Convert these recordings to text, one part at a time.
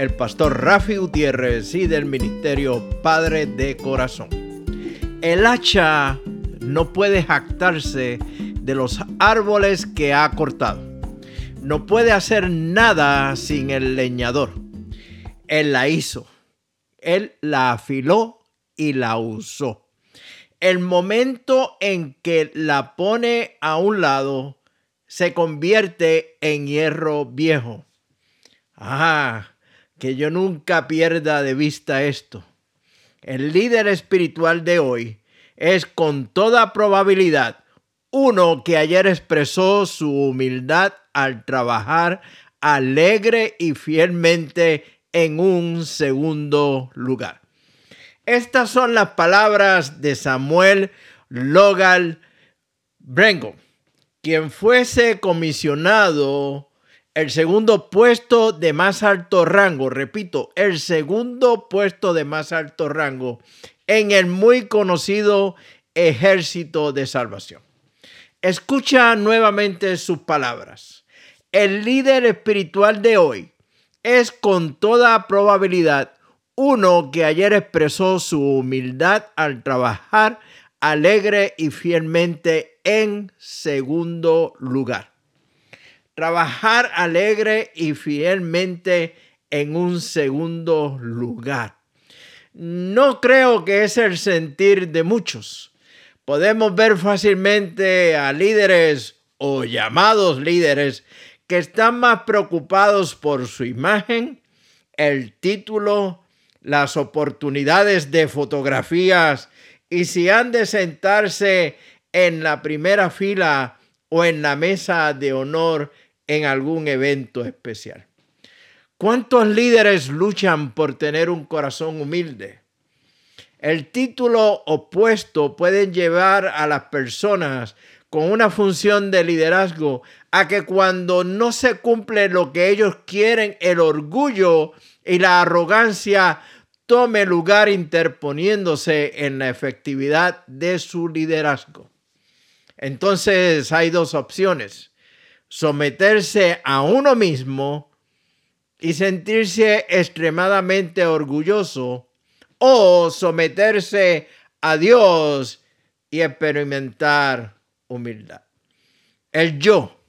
el pastor Rafi Gutiérrez y del Ministerio Padre de Corazón. El hacha no puede jactarse de los árboles que ha cortado. No puede hacer nada sin el leñador. Él la hizo. Él la afiló y la usó el momento en que la pone a un lado se convierte en hierro viejo. Ah, que yo nunca pierda de vista esto. El líder espiritual de hoy es con toda probabilidad uno que ayer expresó su humildad al trabajar alegre y fielmente en un segundo lugar. Estas son las palabras de Samuel Logal Brengo, quien fuese comisionado el segundo puesto de más alto rango, repito, el segundo puesto de más alto rango en el muy conocido ejército de salvación. Escucha nuevamente sus palabras. El líder espiritual de hoy es con toda probabilidad uno que ayer expresó su humildad al trabajar alegre y fielmente en segundo lugar. Trabajar alegre y fielmente en un segundo lugar. No creo que es el sentir de muchos. Podemos ver fácilmente a líderes o llamados líderes que están más preocupados por su imagen, el título, las oportunidades de fotografías y si han de sentarse en la primera fila o en la mesa de honor en algún evento especial. ¿Cuántos líderes luchan por tener un corazón humilde? El título opuesto puede llevar a las personas con una función de liderazgo a que cuando no se cumple lo que ellos quieren, el orgullo y la arrogancia tome lugar interponiéndose en la efectividad de su liderazgo. Entonces hay dos opciones, someterse a uno mismo y sentirse extremadamente orgulloso o someterse a Dios y experimentar humildad. El yo,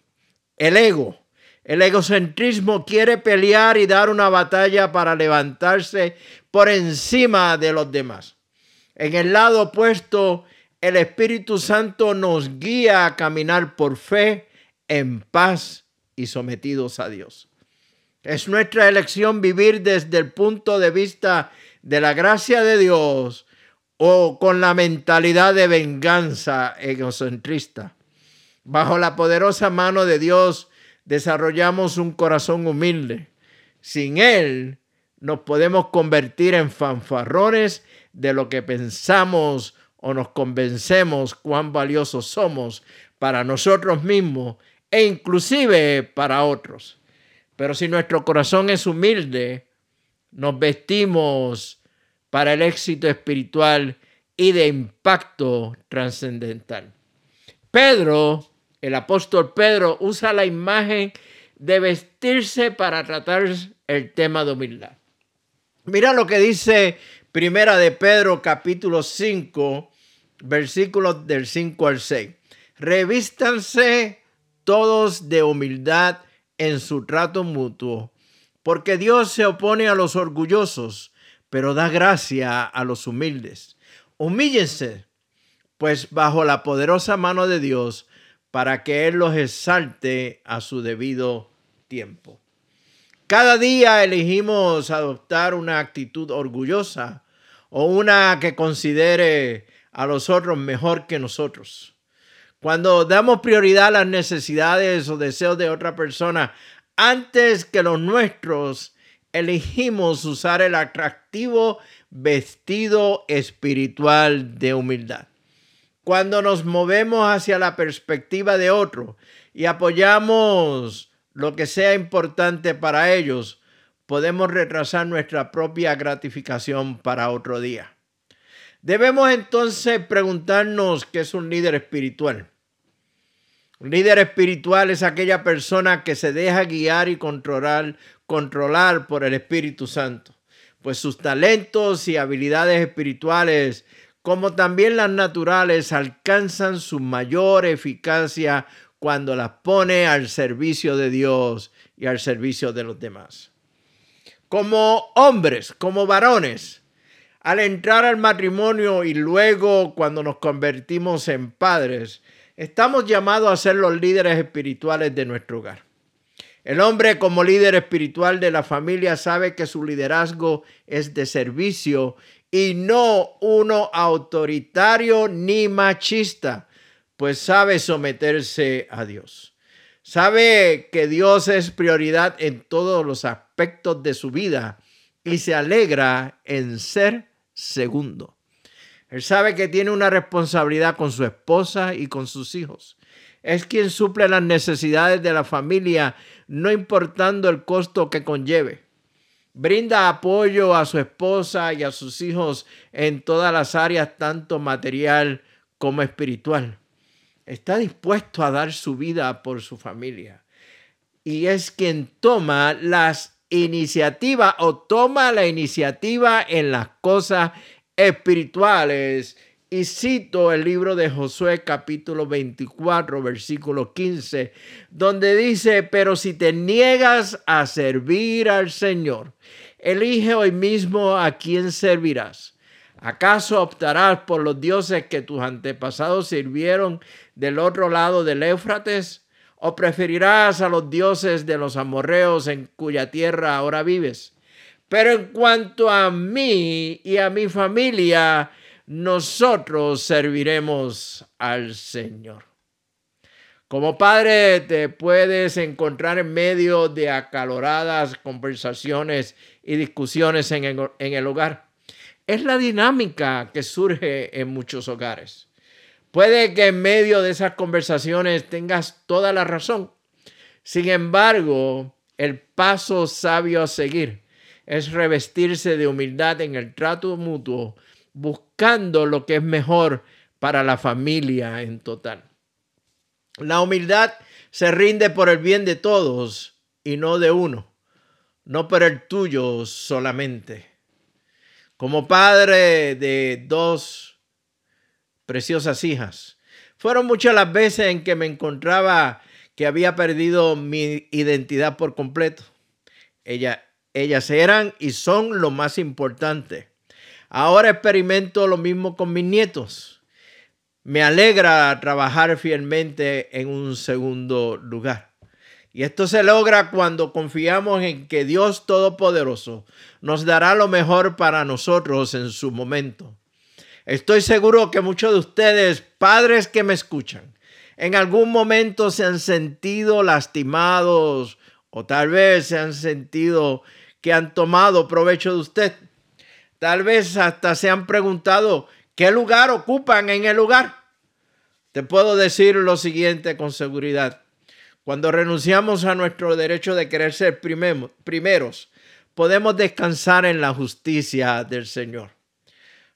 el ego, el egocentrismo quiere pelear y dar una batalla para levantarse por encima de los demás. En el lado opuesto, el Espíritu Santo nos guía a caminar por fe, en paz y sometidos a Dios. Es nuestra elección vivir desde el punto de vista de la gracia de Dios o con la mentalidad de venganza egocentrista. Bajo la poderosa mano de Dios desarrollamos un corazón humilde. Sin Él nos podemos convertir en fanfarrones de lo que pensamos o nos convencemos cuán valiosos somos para nosotros mismos e inclusive para otros. Pero si nuestro corazón es humilde, nos vestimos para el éxito espiritual y de impacto trascendental. Pedro el apóstol Pedro usa la imagen de vestirse para tratar el tema de humildad. Mira lo que dice Primera de Pedro capítulo 5, versículos del 5 al 6. Revístanse todos de humildad en su trato mutuo, porque Dios se opone a los orgullosos, pero da gracia a los humildes. Humíllense, pues bajo la poderosa mano de Dios, para que Él los exalte a su debido tiempo. Cada día elegimos adoptar una actitud orgullosa o una que considere a los otros mejor que nosotros. Cuando damos prioridad a las necesidades o deseos de otra persona antes que los nuestros, elegimos usar el atractivo vestido espiritual de humildad. Cuando nos movemos hacia la perspectiva de otro y apoyamos lo que sea importante para ellos, podemos retrasar nuestra propia gratificación para otro día. Debemos entonces preguntarnos qué es un líder espiritual. Un líder espiritual es aquella persona que se deja guiar y controlar, controlar por el Espíritu Santo, pues sus talentos y habilidades espirituales, como también las naturales, alcanzan su mayor eficacia cuando las pone al servicio de Dios y al servicio de los demás. Como hombres, como varones, al entrar al matrimonio y luego cuando nos convertimos en padres, estamos llamados a ser los líderes espirituales de nuestro hogar. El hombre como líder espiritual de la familia sabe que su liderazgo es de servicio y no uno autoritario ni machista, pues sabe someterse a Dios. Sabe que Dios es prioridad en todos los aspectos de su vida y se alegra en ser segundo. Él sabe que tiene una responsabilidad con su esposa y con sus hijos. Es quien suple las necesidades de la familia, no importando el costo que conlleve. Brinda apoyo a su esposa y a sus hijos en todas las áreas, tanto material como espiritual. Está dispuesto a dar su vida por su familia. Y es quien toma las iniciativa o toma la iniciativa en las cosas espirituales. Y cito el libro de Josué capítulo 24, versículo 15, donde dice, pero si te niegas a servir al Señor, elige hoy mismo a quién servirás. ¿Acaso optarás por los dioses que tus antepasados sirvieron del otro lado del Éufrates? ¿O preferirás a los dioses de los amorreos en cuya tierra ahora vives? Pero en cuanto a mí y a mi familia, nosotros serviremos al Señor. Como padre te puedes encontrar en medio de acaloradas conversaciones y discusiones en el, en el hogar. Es la dinámica que surge en muchos hogares. Puede que en medio de esas conversaciones tengas toda la razón. Sin embargo, el paso sabio a seguir es revestirse de humildad en el trato mutuo, buscando lo que es mejor para la familia en total. La humildad se rinde por el bien de todos y no de uno, no por el tuyo solamente. Como padre de dos preciosas hijas. Fueron muchas las veces en que me encontraba que había perdido mi identidad por completo. Ella, ellas eran y son lo más importante. Ahora experimento lo mismo con mis nietos. Me alegra trabajar fielmente en un segundo lugar. Y esto se logra cuando confiamos en que Dios Todopoderoso nos dará lo mejor para nosotros en su momento. Estoy seguro que muchos de ustedes, padres que me escuchan, en algún momento se han sentido lastimados o tal vez se han sentido que han tomado provecho de usted. Tal vez hasta se han preguntado qué lugar ocupan en el lugar. Te puedo decir lo siguiente con seguridad. Cuando renunciamos a nuestro derecho de querer ser primeros, podemos descansar en la justicia del Señor.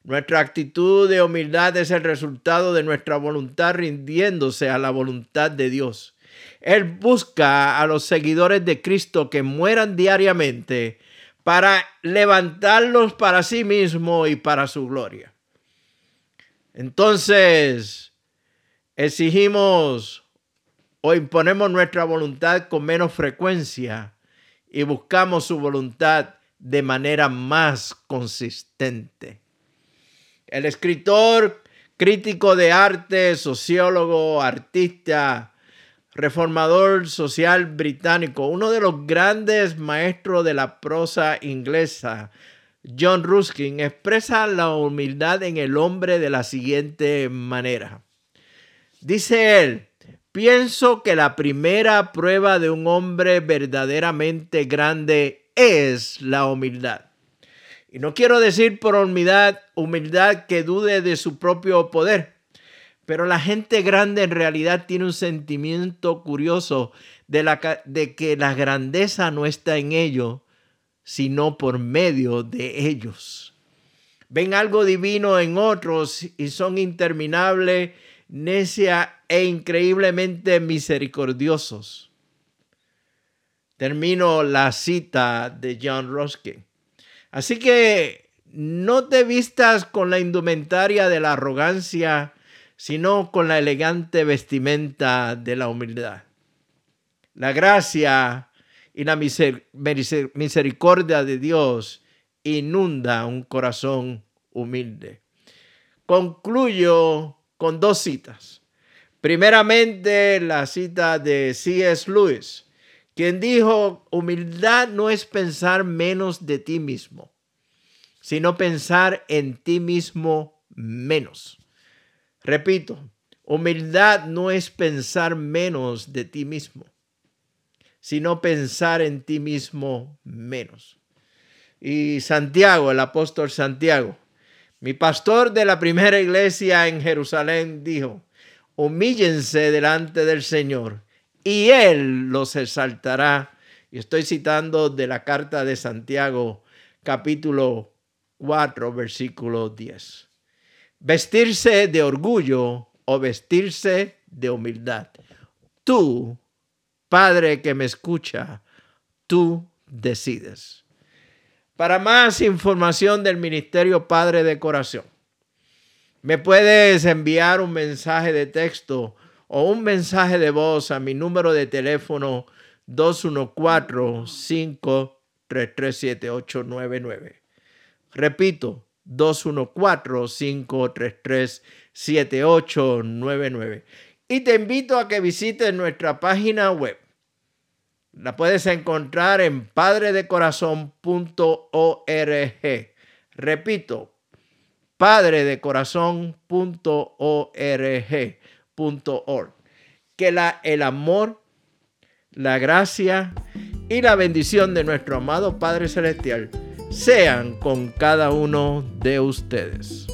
Nuestra actitud de humildad es el resultado de nuestra voluntad rindiéndose a la voluntad de Dios. Él busca a los seguidores de Cristo que mueran diariamente para levantarlos para sí mismo y para su gloria. Entonces, exigimos o imponemos nuestra voluntad con menos frecuencia y buscamos su voluntad de manera más consistente. El escritor, crítico de arte, sociólogo, artista, reformador social británico, uno de los grandes maestros de la prosa inglesa, John Ruskin, expresa la humildad en el hombre de la siguiente manera. Dice él, pienso que la primera prueba de un hombre verdaderamente grande es la humildad. Y no quiero decir por humildad, que dude de su propio poder, pero la gente grande en realidad tiene un sentimiento curioso de, de que la grandeza no está en ellos, sino por medio de ellos. Ven algo divino en otros y son interminables, necia e increíblemente misericordiosos. Termino la cita de John Ruskin. Así que no te vistas con la indumentaria de la arrogancia, sino con la elegante vestimenta de la humildad. La gracia y la misericordia de Dios inunda un corazón humilde. Concluyo con dos citas. Primeramente, la cita de C.S. Lewis, quien dijo, humildad no es pensar menos de ti mismo, sino pensar en ti mismo menos. Repito, humildad no es pensar menos de ti mismo, sino pensar en ti mismo menos. Y Santiago, el apóstol Santiago, mi pastor de la primera iglesia en Jerusalén, dijo, humíllense delante del Señor y Él los exaltará. Y estoy citando de la carta de Santiago, capítulo 4, versículo 10 vestirse de orgullo o vestirse de humildad. Tú, Padre que me escucha, tú decides. Para más información del Ministerio Padre de Corazón, me puedes enviar un mensaje de texto o un mensaje de voz a mi número de teléfono 214-533-7899. Repito, 214-533-7899. Y te invito a que visites nuestra página web. La puedes encontrar en padredecorazón.org. Repito, Que la, el amor, la gracia y la bendición de nuestro amado Padre Celestial sean con cada uno de ustedes.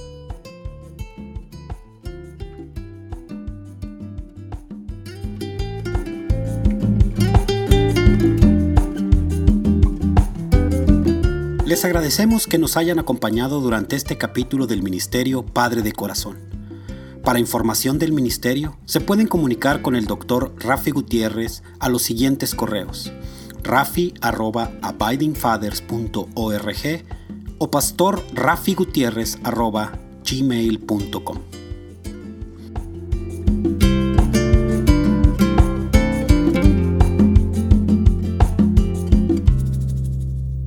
Les agradecemos que nos hayan acompañado durante este capítulo del Ministerio Padre de Corazón. Para información del ministerio, se pueden comunicar con el doctor Rafi Gutiérrez a los siguientes correos rafi.abidingfathers.org o pastor gmail.com